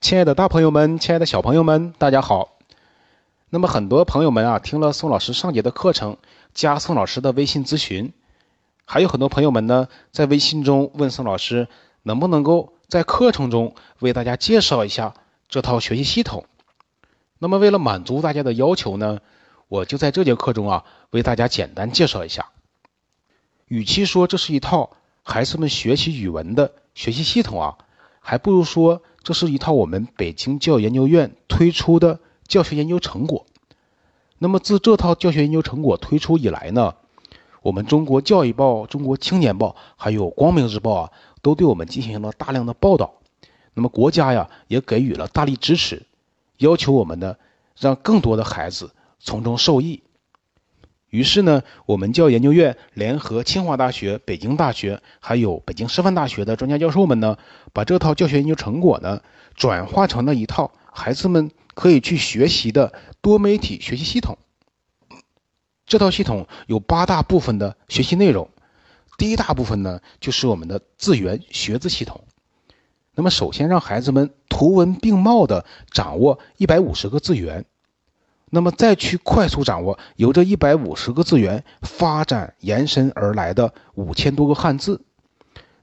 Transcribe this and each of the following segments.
亲爱的大朋友们，亲爱的小朋友们，大家好。那么很多朋友们啊，听了宋老师上节的课程，加宋老师的微信咨询，还有很多朋友们呢，在微信中问宋老师，能不能够在课程中为大家介绍一下这套学习系统。那么为了满足大家的要求呢，我就在这节课中啊，为大家简单介绍一下。与其说这是一套孩子们学习语文的学习系统啊，还不如说这是一套我们北京教育研究院推出的。教学研究成果。那么自这套教学研究成果推出以来呢，我们中国教育报、中国青年报还有光明日报啊，都对我们进行了大量的报道。那么国家呀也给予了大力支持，要求我们呢让更多的孩子从中受益。于是呢，我们教研究院联合清华大学、北京大学还有北京师范大学的专家教授们呢，把这套教学研究成果呢转化成了一套孩子们。可以去学习的多媒体学习系统。这套系统有八大部分的学习内容。第一大部分呢，就是我们的字源学字系统。那么，首先让孩子们图文并茂的掌握一百五十个字源，那么再去快速掌握由这一百五十个字源发展延伸而来的五千多个汉字。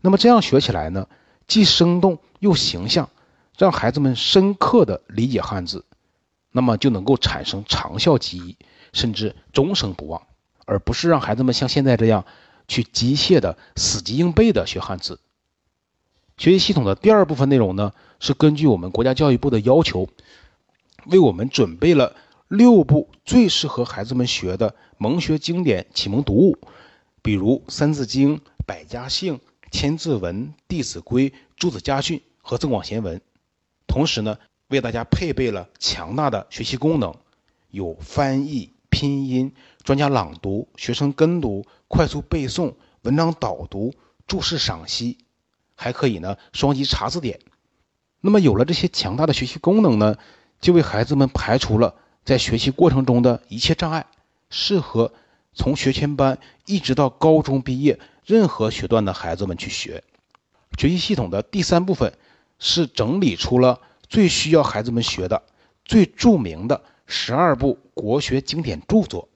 那么这样学起来呢，既生动又形象。让孩子们深刻的理解汉字，那么就能够产生长效记忆，甚至终生不忘，而不是让孩子们像现在这样去机械的死记硬背的学汉字。学习系统的第二部分内容呢，是根据我们国家教育部的要求，为我们准备了六部最适合孩子们学的蒙学经典启蒙读物，比如《三字经》《百家姓》《千字文》《弟子规》《朱子家训》和《增广贤文》。同时呢，为大家配备了强大的学习功能，有翻译、拼音、专家朗读、学生跟读、快速背诵、文章导读、注释赏析，还可以呢双击查字典。那么有了这些强大的学习功能呢，就为孩子们排除了在学习过程中的一切障碍，适合从学前班一直到高中毕业任何学段的孩子们去学。学习系统的第三部分。是整理出了最需要孩子们学的、最著名的十二部国学经典著作。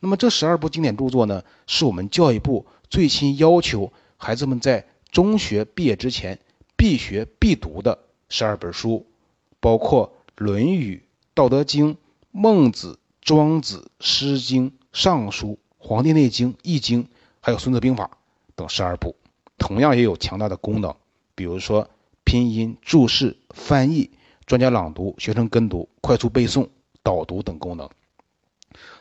那么这十二部经典著作呢，是我们教育部最新要求孩子们在中学毕业之前必学必读的十二本书，包括《论语》《道德经》《孟子》《庄子》《诗经》《尚书》《黄帝内经》《易经》，还有《孙子兵法》等十二部，同样也有强大的功能，比如说。拼音、注释、翻译、专家朗读、学生跟读、快速背诵、导读等功能。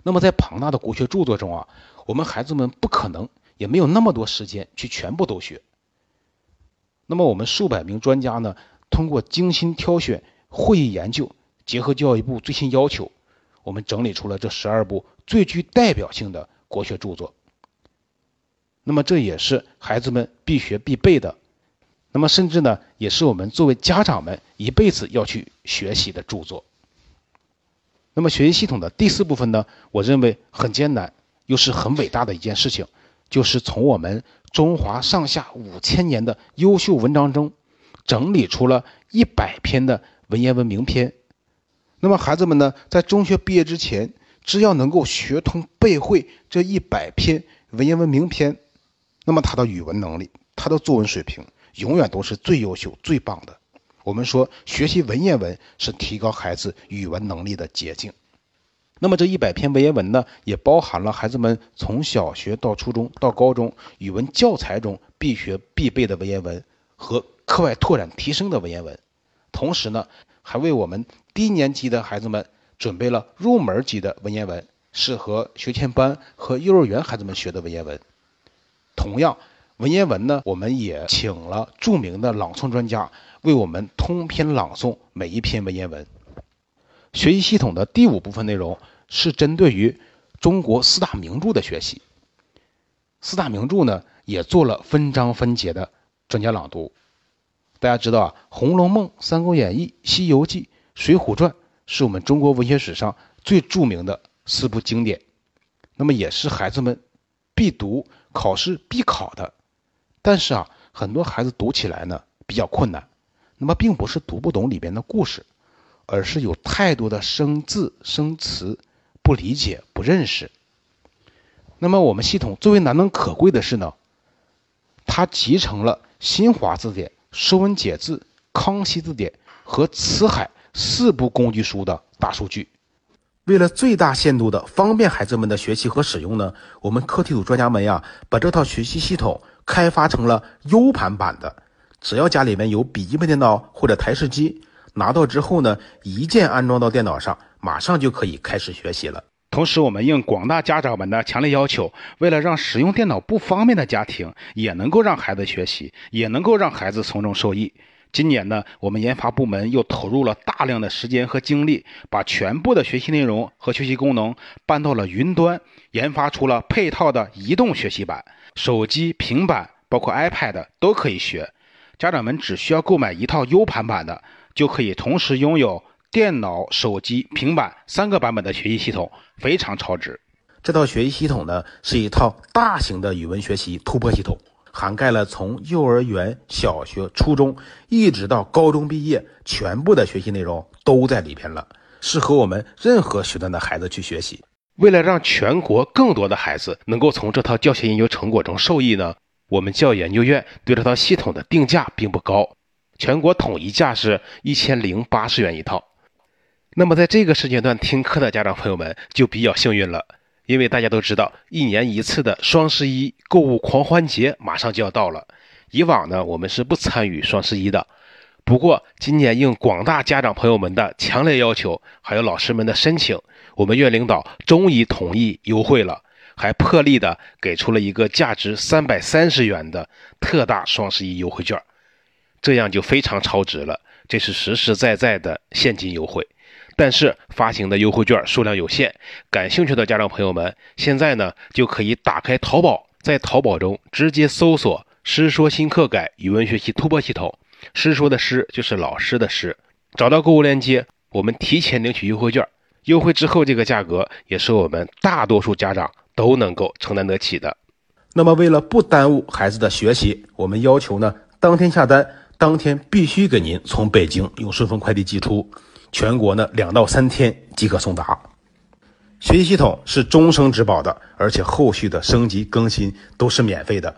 那么，在庞大的国学著作中啊，我们孩子们不可能也没有那么多时间去全部都学。那么，我们数百名专家呢，通过精心挑选、会议研究，结合教育部最新要求，我们整理出了这十二部最具代表性的国学著作。那么，这也是孩子们必学必备的。那么，甚至呢，也是我们作为家长们一辈子要去学习的著作。那么，学习系统的第四部分呢，我认为很艰难，又是很伟大的一件事情，就是从我们中华上下五千年的优秀文章中，整理出了一百篇的文言文名篇。那么，孩子们呢，在中学毕业之前，只要能够学通背会这一百篇文言文名篇，那么他的语文能力，他的作文水平。永远都是最优秀、最棒的。我们说，学习文言文是提高孩子语文能力的捷径。那么，这一百篇文言文呢，也包含了孩子们从小学到初中到高中语文教材中必学必备的文言文和课外拓展提升的文言文。同时呢，还为我们低年级的孩子们准备了入门级的文言文，适合学前班和幼儿园孩子们学的文言文。同样。文言文呢，我们也请了著名的朗诵专家为我们通篇朗诵每一篇文言文。学习系统的第五部分内容是针对于中国四大名著的学习。四大名著呢，也做了分章分节的专家朗读。大家知道啊，《红楼梦》《三国演义》《西游记》《水浒传》是我们中国文学史上最著名的四部经典，那么也是孩子们必读、考试必考的。但是啊，很多孩子读起来呢比较困难，那么并不是读不懂里边的故事，而是有太多的生字生词不理解不认识。那么我们系统最为难能可贵的是呢，它集成了新华字典、说文解字、康熙字典和辞海四部工具书的大数据。为了最大限度的方便孩子们的学习和使用呢，我们课题组专家们呀，把这套学习系统开发成了 U 盘版的。只要家里面有笔记本电脑或者台式机，拿到之后呢，一键安装到电脑上，马上就可以开始学习了。同时，我们应广大家长们的强烈要求，为了让使用电脑不方便的家庭也能够让孩子学习，也能够让孩子从中受益。今年呢，我们研发部门又投入了大量的时间和精力，把全部的学习内容和学习功能搬到了云端，研发出了配套的移动学习版，手机、平板，包括 iPad 都可以学。家长们只需要购买一套 U 盘版的，就可以同时拥有电脑、手机、平板三个版本的学习系统，非常超值。这套学习系统呢，是一套大型的语文学习突破系统。涵盖了从幼儿园、小学、初中一直到高中毕业，全部的学习内容都在里边了，适合我们任何学段的孩子去学习。为了让全国更多的孩子能够从这套教学研究成果中受益呢，我们教育研究院对这套系统的定价并不高，全国统一价是一千零八十元一套。那么在这个时间段听课的家长朋友们就比较幸运了。因为大家都知道，一年一次的双十一购物狂欢节马上就要到了。以往呢，我们是不参与双十一的。不过今年应广大家长朋友们的强烈要求，还有老师们的申请，我们院领导终于同意优惠了，还破例的给出了一个价值三百三十元的特大双十一优惠券，这样就非常超值了。这是实实在在的现金优惠。但是发行的优惠券数量有限，感兴趣的家长朋友们，现在呢就可以打开淘宝，在淘宝中直接搜索“师说新课改语文学习突破系统”，师说的师就是老师的师，找到购物链接，我们提前领取优惠券，优惠之后这个价格也是我们大多数家长都能够承担得起的。那么为了不耽误孩子的学习，我们要求呢，当天下单，当天必须给您从北京用顺丰快递寄出。全国呢两到三天即可送达，学习系统是终生质保的，而且后续的升级更新都是免费的。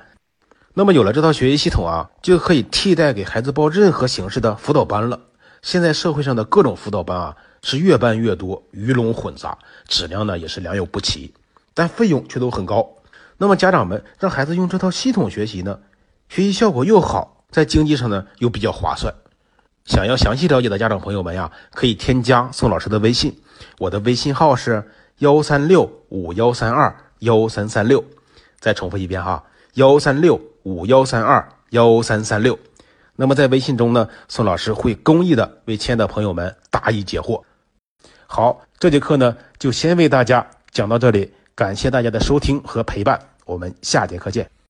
那么有了这套学习系统啊，就可以替代给孩子报任何形式的辅导班了。现在社会上的各种辅导班啊，是越办越多，鱼龙混杂，质量呢也是良莠不齐，但费用却都很高。那么家长们让孩子用这套系统学习呢，学习效果又好，在经济上呢又比较划算。想要详细了解的家长朋友们呀，可以添加宋老师的微信，我的微信号是幺三六五幺三二幺三三六。再重复一遍哈，幺三六五幺三二幺三三六。那么在微信中呢，宋老师会公益的为亲爱的朋友们答疑解惑。好，这节课呢就先为大家讲到这里，感谢大家的收听和陪伴，我们下节课见。